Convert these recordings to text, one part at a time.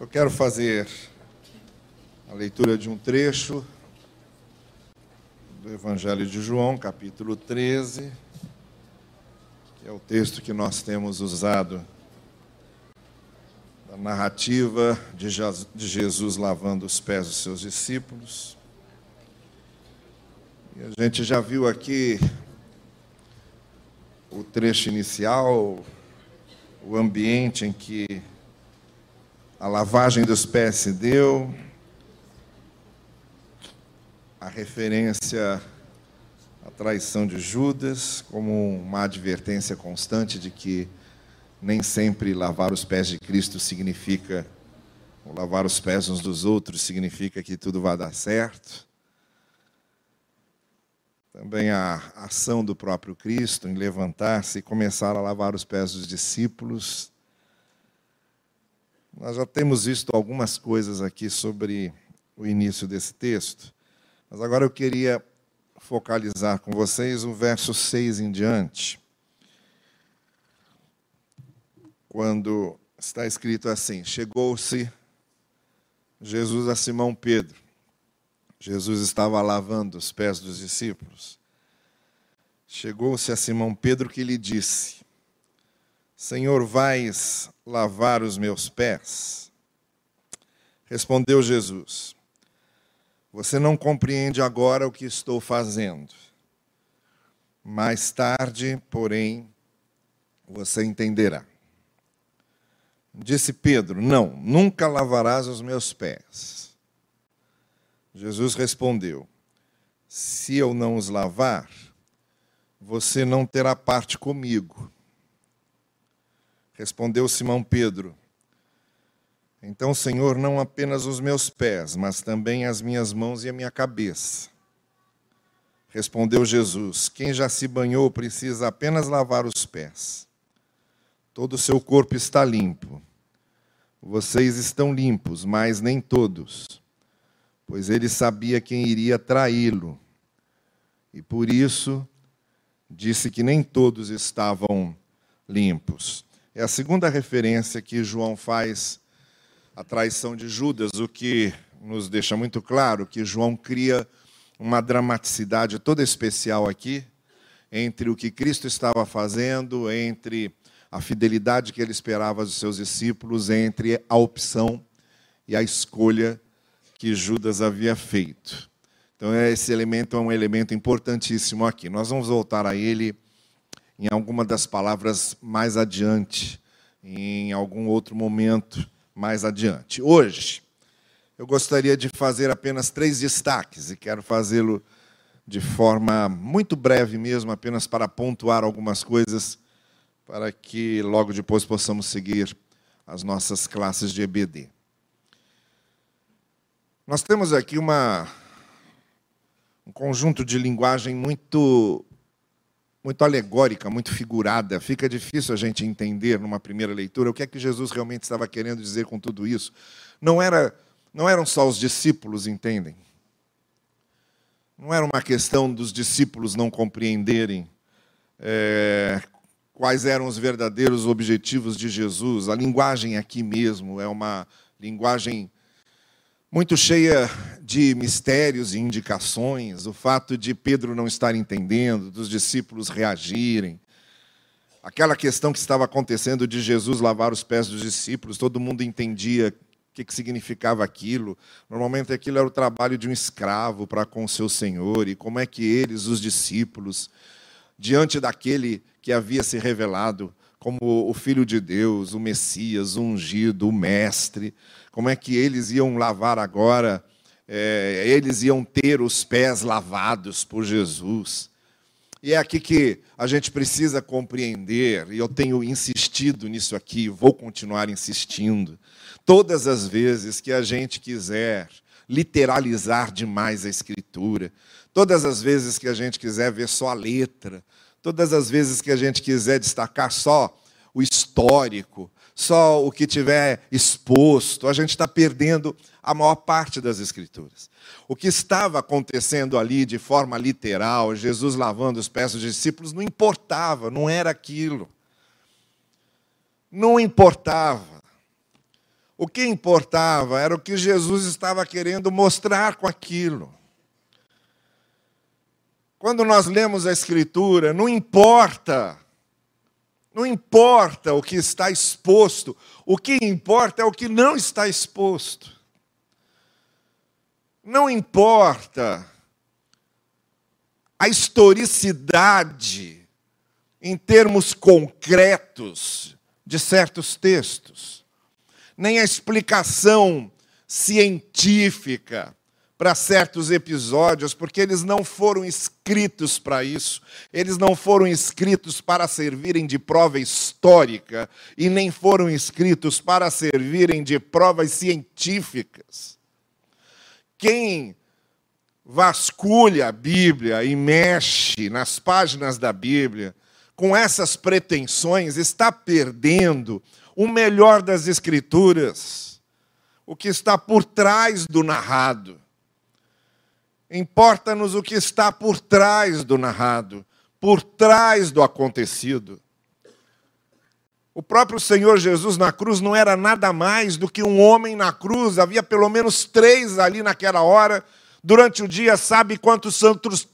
Eu quero fazer a leitura de um trecho do Evangelho de João, capítulo 13, que é o texto que nós temos usado da narrativa de Jesus lavando os pés dos seus discípulos. E a gente já viu aqui o trecho inicial, o ambiente em que a lavagem dos pés se deu, a referência à traição de Judas, como uma advertência constante de que nem sempre lavar os pés de Cristo significa, ou lavar os pés uns dos outros significa que tudo vai dar certo. Também a ação do próprio Cristo em levantar-se e começar a lavar os pés dos discípulos nós já temos visto algumas coisas aqui sobre o início desse texto, mas agora eu queria focalizar com vocês o verso 6 em diante, quando está escrito assim: Chegou-se Jesus a Simão Pedro. Jesus estava lavando os pés dos discípulos. Chegou-se a Simão Pedro que lhe disse: Senhor, vais lavar os meus pés? Respondeu Jesus: Você não compreende agora o que estou fazendo. Mais tarde, porém, você entenderá. Disse Pedro: Não, nunca lavarás os meus pés. Jesus respondeu: Se eu não os lavar, você não terá parte comigo. Respondeu Simão Pedro: Então, Senhor, não apenas os meus pés, mas também as minhas mãos e a minha cabeça. Respondeu Jesus: Quem já se banhou precisa apenas lavar os pés. Todo o seu corpo está limpo. Vocês estão limpos, mas nem todos, pois ele sabia quem iria traí-lo. E por isso disse que nem todos estavam limpos. É a segunda referência que João faz à traição de Judas, o que nos deixa muito claro que João cria uma dramaticidade toda especial aqui entre o que Cristo estava fazendo, entre a fidelidade que ele esperava dos seus discípulos, entre a opção e a escolha que Judas havia feito. Então, esse elemento é um elemento importantíssimo aqui. Nós vamos voltar a ele em alguma das palavras mais adiante, em algum outro momento mais adiante. Hoje, eu gostaria de fazer apenas três destaques e quero fazê-lo de forma muito breve mesmo, apenas para pontuar algumas coisas, para que logo depois possamos seguir as nossas classes de EBD. Nós temos aqui uma, um conjunto de linguagem muito muito alegórica, muito figurada. Fica difícil a gente entender numa primeira leitura o que é que Jesus realmente estava querendo dizer com tudo isso. Não era, não eram só os discípulos, entendem? Não era uma questão dos discípulos não compreenderem é, quais eram os verdadeiros objetivos de Jesus. A linguagem aqui mesmo é uma linguagem muito cheia de mistérios e indicações, o fato de Pedro não estar entendendo, dos discípulos reagirem, aquela questão que estava acontecendo de Jesus lavar os pés dos discípulos, todo mundo entendia o que, significava aquilo. Normalmente aquilo era o trabalho de um escravo para com seu senhor, e como é que eles, os discípulos, diante daquele que havia se revelado como o Filho de Deus, o Messias, o ungido, o Mestre, como é que eles iam lavar agora, é, eles iam ter os pés lavados por Jesus. E é aqui que a gente precisa compreender, e eu tenho insistido nisso aqui, vou continuar insistindo. Todas as vezes que a gente quiser literalizar demais a Escritura, todas as vezes que a gente quiser ver só a letra, todas as vezes que a gente quiser destacar só o histórico, só o que tiver exposto, a gente está perdendo a maior parte das Escrituras. O que estava acontecendo ali de forma literal, Jesus lavando os pés dos discípulos, não importava, não era aquilo. Não importava. O que importava era o que Jesus estava querendo mostrar com aquilo. Quando nós lemos a Escritura, não importa, não importa o que está exposto, o que importa é o que não está exposto. Não importa a historicidade em termos concretos de certos textos, nem a explicação científica para certos episódios, porque eles não foram escritos para isso, eles não foram escritos para servirem de prova histórica e nem foram escritos para servirem de provas científicas. Quem vasculha a Bíblia e mexe nas páginas da Bíblia com essas pretensões está perdendo o melhor das Escrituras, o que está por trás do narrado. Importa-nos o que está por trás do narrado, por trás do acontecido. O próprio Senhor Jesus na cruz não era nada mais do que um homem na cruz, havia pelo menos três ali naquela hora. Durante o dia, sabe quantos santos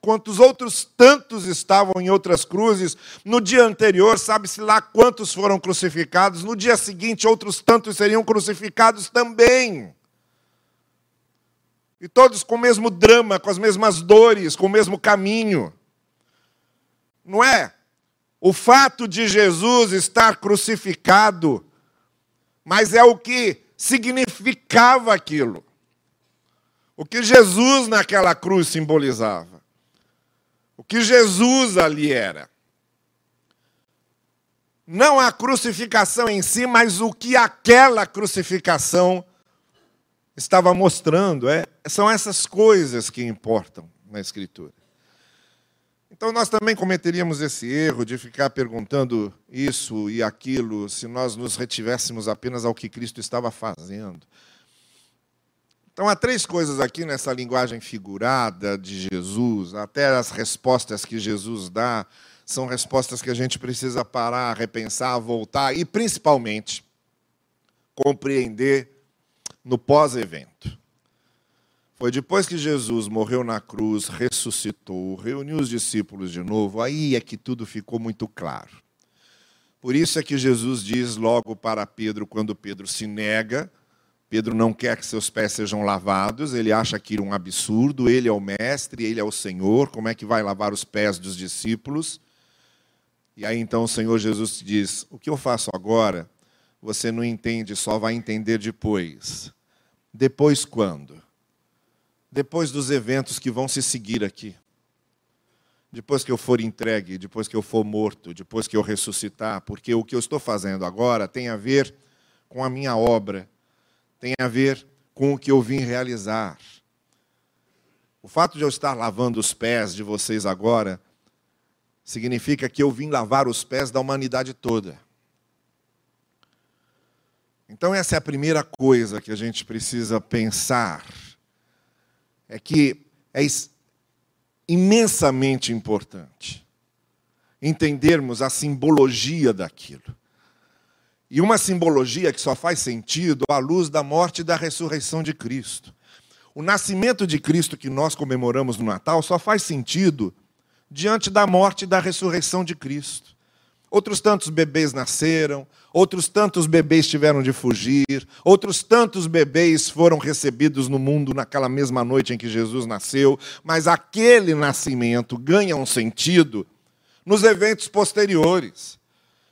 quantos outros tantos estavam em outras cruzes. No dia anterior, sabe-se lá quantos foram crucificados. No dia seguinte, outros tantos seriam crucificados também. E todos com o mesmo drama, com as mesmas dores, com o mesmo caminho. Não é? O fato de Jesus estar crucificado, mas é o que significava aquilo. O que Jesus naquela cruz simbolizava. O que Jesus ali era. Não a crucificação em si, mas o que aquela crucificação estava mostrando. É, são essas coisas que importam na Escritura. Então, nós também cometeríamos esse erro de ficar perguntando isso e aquilo se nós nos retivéssemos apenas ao que Cristo estava fazendo. Então, há três coisas aqui nessa linguagem figurada de Jesus, até as respostas que Jesus dá, são respostas que a gente precisa parar, repensar, voltar e, principalmente, compreender no pós-evento. Foi depois que Jesus morreu na cruz, ressuscitou, reuniu os discípulos de novo, aí é que tudo ficou muito claro. Por isso é que Jesus diz logo para Pedro, quando Pedro se nega, Pedro não quer que seus pés sejam lavados, ele acha aquilo um absurdo, ele é o mestre, ele é o Senhor, como é que vai lavar os pés dos discípulos? E aí então o Senhor Jesus diz: O que eu faço agora, você não entende, só vai entender depois. Depois quando? Depois dos eventos que vão se seguir aqui. Depois que eu for entregue, depois que eu for morto, depois que eu ressuscitar, porque o que eu estou fazendo agora tem a ver com a minha obra, tem a ver com o que eu vim realizar. O fato de eu estar lavando os pés de vocês agora significa que eu vim lavar os pés da humanidade toda. Então, essa é a primeira coisa que a gente precisa pensar. É que é imensamente importante entendermos a simbologia daquilo. E uma simbologia que só faz sentido à luz da morte e da ressurreição de Cristo. O nascimento de Cristo que nós comemoramos no Natal só faz sentido diante da morte e da ressurreição de Cristo. Outros tantos bebês nasceram, outros tantos bebês tiveram de fugir, outros tantos bebês foram recebidos no mundo naquela mesma noite em que Jesus nasceu, mas aquele nascimento ganha um sentido nos eventos posteriores.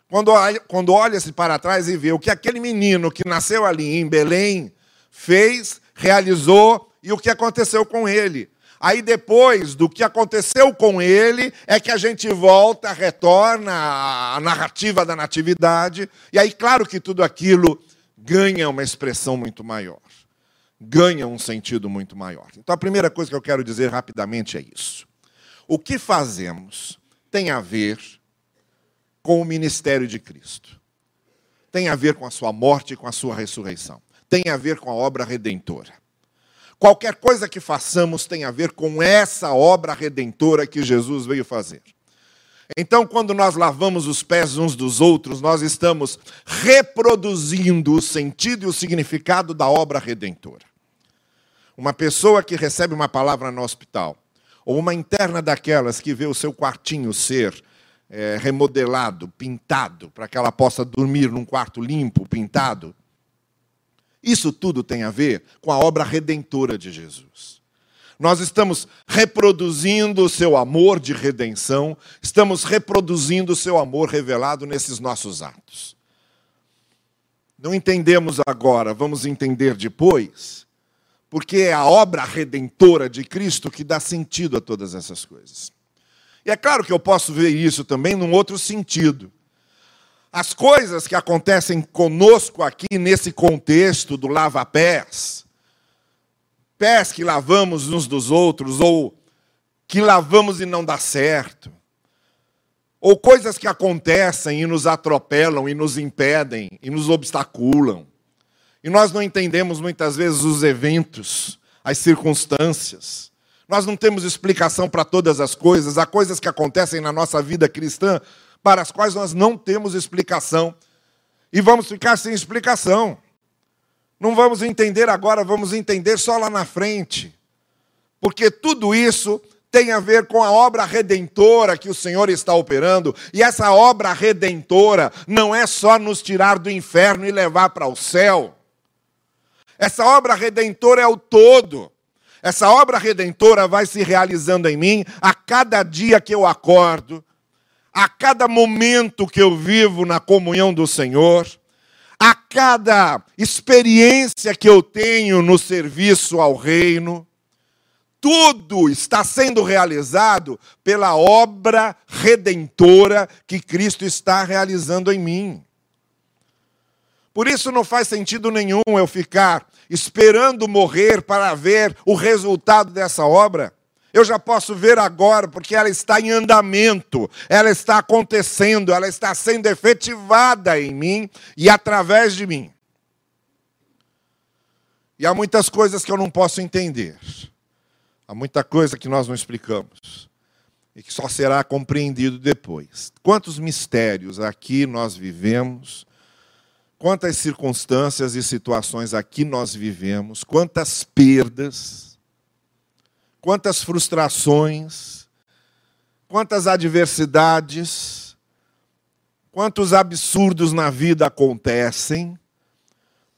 Quando, quando olha-se para trás e vê o que aquele menino que nasceu ali em Belém fez, realizou e o que aconteceu com ele. Aí depois do que aconteceu com ele, é que a gente volta, retorna à narrativa da natividade, e aí claro que tudo aquilo ganha uma expressão muito maior. Ganha um sentido muito maior. Então a primeira coisa que eu quero dizer rapidamente é isso. O que fazemos tem a ver com o ministério de Cristo. Tem a ver com a sua morte e com a sua ressurreição. Tem a ver com a obra redentora. Qualquer coisa que façamos tem a ver com essa obra redentora que Jesus veio fazer. Então, quando nós lavamos os pés uns dos outros, nós estamos reproduzindo o sentido e o significado da obra redentora. Uma pessoa que recebe uma palavra no hospital, ou uma interna daquelas que vê o seu quartinho ser é, remodelado, pintado, para que ela possa dormir num quarto limpo, pintado. Isso tudo tem a ver com a obra redentora de Jesus. Nós estamos reproduzindo o seu amor de redenção, estamos reproduzindo o seu amor revelado nesses nossos atos. Não entendemos agora, vamos entender depois, porque é a obra redentora de Cristo que dá sentido a todas essas coisas. E é claro que eu posso ver isso também num outro sentido. As coisas que acontecem conosco aqui nesse contexto do lava-pés, pés que lavamos uns dos outros, ou que lavamos e não dá certo, ou coisas que acontecem e nos atropelam e nos impedem e nos obstaculam. E nós não entendemos muitas vezes os eventos, as circunstâncias. Nós não temos explicação para todas as coisas. Há coisas que acontecem na nossa vida cristã para as quais nós não temos explicação. E vamos ficar sem explicação. Não vamos entender agora, vamos entender só lá na frente. Porque tudo isso tem a ver com a obra redentora que o Senhor está operando, e essa obra redentora não é só nos tirar do inferno e levar para o céu. Essa obra redentora é o todo. Essa obra redentora vai se realizando em mim a cada dia que eu acordo, a cada momento que eu vivo na comunhão do Senhor a cada experiência que eu tenho no serviço ao reino, tudo está sendo realizado pela obra redentora que Cristo está realizando em mim. Por isso não faz sentido nenhum eu ficar esperando morrer para ver o resultado dessa obra eu já posso ver agora, porque ela está em andamento, ela está acontecendo, ela está sendo efetivada em mim e através de mim. E há muitas coisas que eu não posso entender, há muita coisa que nós não explicamos e que só será compreendido depois. Quantos mistérios aqui nós vivemos, quantas circunstâncias e situações aqui nós vivemos, quantas perdas quantas frustrações, quantas adversidades, quantos absurdos na vida acontecem,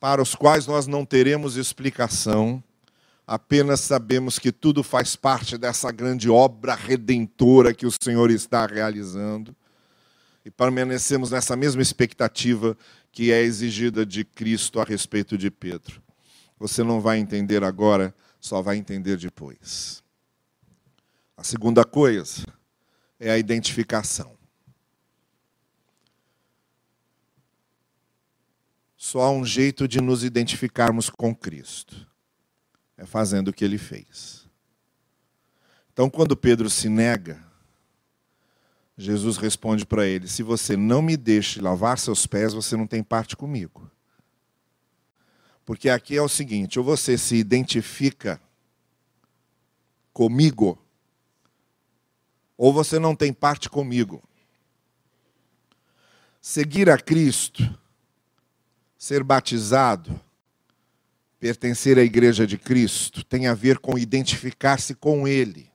para os quais nós não teremos explicação, apenas sabemos que tudo faz parte dessa grande obra redentora que o Senhor está realizando, e permanecemos nessa mesma expectativa que é exigida de Cristo a respeito de Pedro. Você não vai entender agora só vai entender depois. A segunda coisa é a identificação. Só há um jeito de nos identificarmos com Cristo: é fazendo o que ele fez. Então, quando Pedro se nega, Jesus responde para ele: Se você não me deixe lavar seus pés, você não tem parte comigo. Porque aqui é o seguinte: ou você se identifica comigo, ou você não tem parte comigo. Seguir a Cristo, ser batizado, pertencer à igreja de Cristo, tem a ver com identificar-se com Ele.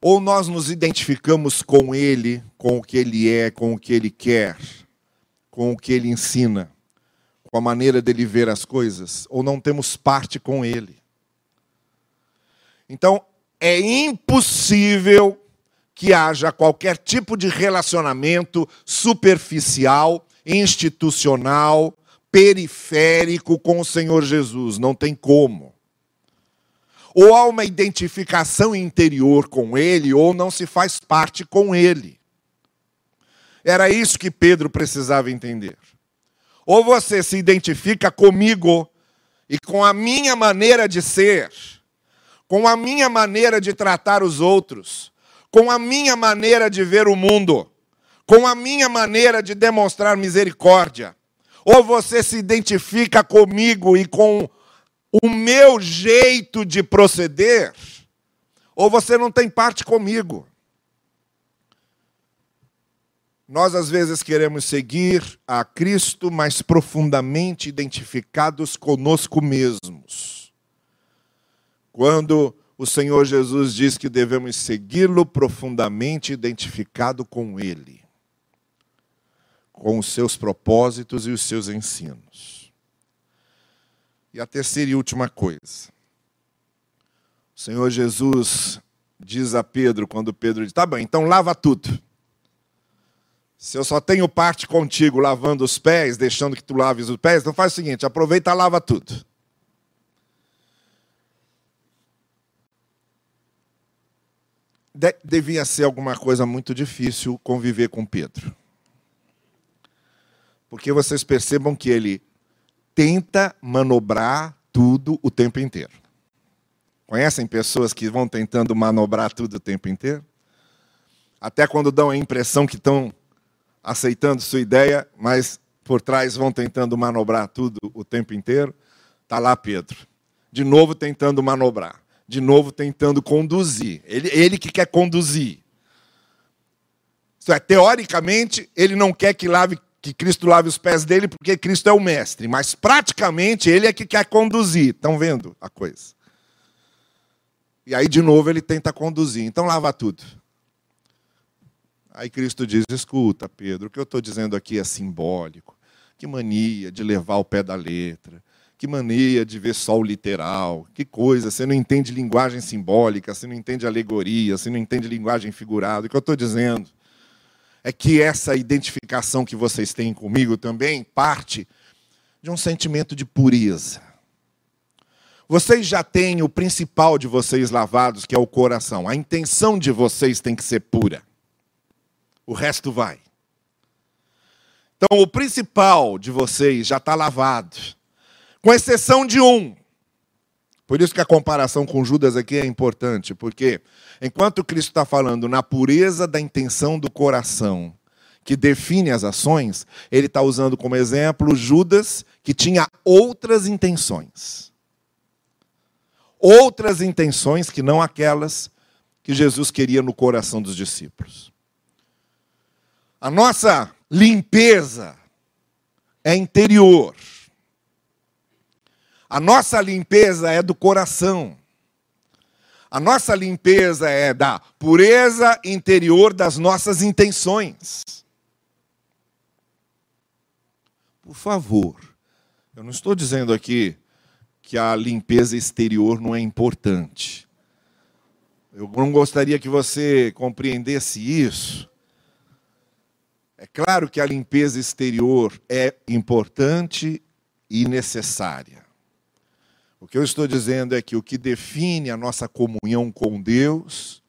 Ou nós nos identificamos com Ele, com o que Ele é, com o que Ele quer, com o que Ele ensina com a maneira dele ver as coisas, ou não temos parte com ele. Então, é impossível que haja qualquer tipo de relacionamento superficial, institucional, periférico com o Senhor Jesus. Não tem como. Ou há uma identificação interior com Ele, ou não se faz parte com Ele. Era isso que Pedro precisava entender. Ou você se identifica comigo e com a minha maneira de ser, com a minha maneira de tratar os outros, com a minha maneira de ver o mundo, com a minha maneira de demonstrar misericórdia. Ou você se identifica comigo e com o meu jeito de proceder, ou você não tem parte comigo. Nós às vezes queremos seguir a Cristo, mas profundamente identificados conosco mesmos. Quando o Senhor Jesus diz que devemos segui-lo profundamente identificado com Ele, com os seus propósitos e os seus ensinos. E a terceira e última coisa. O Senhor Jesus diz a Pedro, quando Pedro diz: Tá bem, então lava tudo. Se eu só tenho parte contigo lavando os pés, deixando que tu laves os pés, então faz o seguinte: aproveita e lava tudo. De devia ser alguma coisa muito difícil conviver com Pedro. Porque vocês percebam que ele tenta manobrar tudo o tempo inteiro. Conhecem pessoas que vão tentando manobrar tudo o tempo inteiro? Até quando dão a impressão que estão aceitando sua ideia, mas por trás vão tentando manobrar tudo o tempo inteiro. Está lá Pedro, de novo tentando manobrar, de novo tentando conduzir. Ele, ele que quer conduzir. Isso é, teoricamente, ele não quer que, lave, que Cristo lave os pés dele, porque Cristo é o mestre, mas praticamente ele é que quer conduzir. Estão vendo a coisa? E aí, de novo, ele tenta conduzir. Então, lava tudo. Aí Cristo diz: escuta, Pedro, o que eu estou dizendo aqui é simbólico. Que mania de levar o pé da letra. Que mania de ver só o literal. Que coisa, você não entende linguagem simbólica, você não entende alegoria, você não entende linguagem figurada. O que eu estou dizendo é que essa identificação que vocês têm comigo também parte de um sentimento de pureza. Vocês já têm o principal de vocês lavados, que é o coração. A intenção de vocês tem que ser pura o resto vai. Então, o principal de vocês já está lavado, com exceção de um. Por isso que a comparação com Judas aqui é importante, porque enquanto Cristo está falando na pureza da intenção do coração, que define as ações, ele está usando como exemplo Judas, que tinha outras intenções. Outras intenções que não aquelas que Jesus queria no coração dos discípulos. A nossa limpeza é interior. A nossa limpeza é do coração. A nossa limpeza é da pureza interior das nossas intenções. Por favor, eu não estou dizendo aqui que a limpeza exterior não é importante. Eu não gostaria que você compreendesse isso é claro que a limpeza exterior é importante e necessária. O que eu estou dizendo é que o que define a nossa comunhão com Deus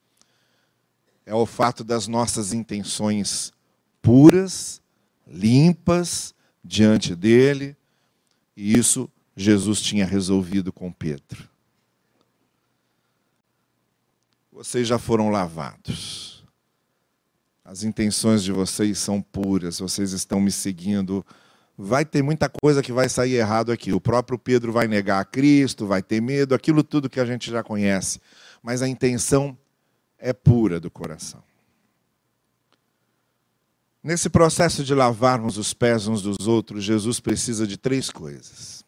é o fato das nossas intenções puras, limpas diante dele, e isso Jesus tinha resolvido com Pedro. Vocês já foram lavados. As intenções de vocês são puras, vocês estão me seguindo. Vai ter muita coisa que vai sair errado aqui. O próprio Pedro vai negar a Cristo, vai ter medo, aquilo tudo que a gente já conhece. Mas a intenção é pura do coração. Nesse processo de lavarmos os pés uns dos outros, Jesus precisa de três coisas: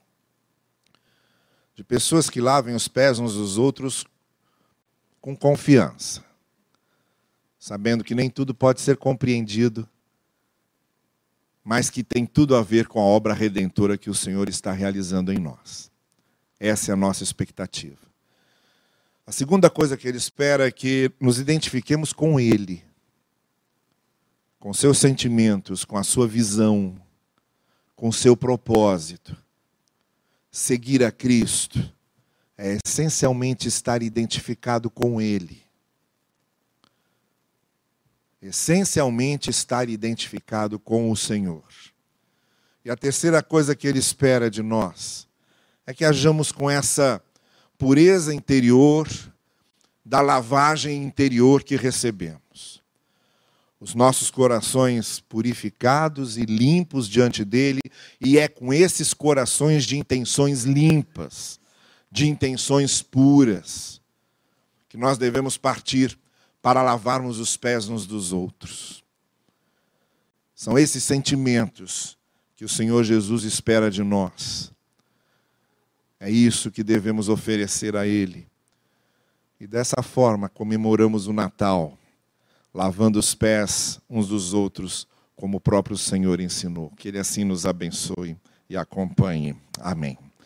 de pessoas que lavem os pés uns dos outros com confiança sabendo que nem tudo pode ser compreendido, mas que tem tudo a ver com a obra redentora que o Senhor está realizando em nós. Essa é a nossa expectativa. A segunda coisa que ele espera é que nos identifiquemos com Ele, com seus sentimentos, com a sua visão, com seu propósito. Seguir a Cristo é essencialmente estar identificado com Ele essencialmente estar identificado com o Senhor. E a terceira coisa que ele espera de nós é que hajamos com essa pureza interior da lavagem interior que recebemos. Os nossos corações purificados e limpos diante dele, e é com esses corações de intenções limpas, de intenções puras, que nós devemos partir para lavarmos os pés uns dos outros. São esses sentimentos que o Senhor Jesus espera de nós. É isso que devemos oferecer a Ele. E dessa forma comemoramos o Natal, lavando os pés uns dos outros, como o próprio Senhor ensinou. Que Ele assim nos abençoe e acompanhe. Amém.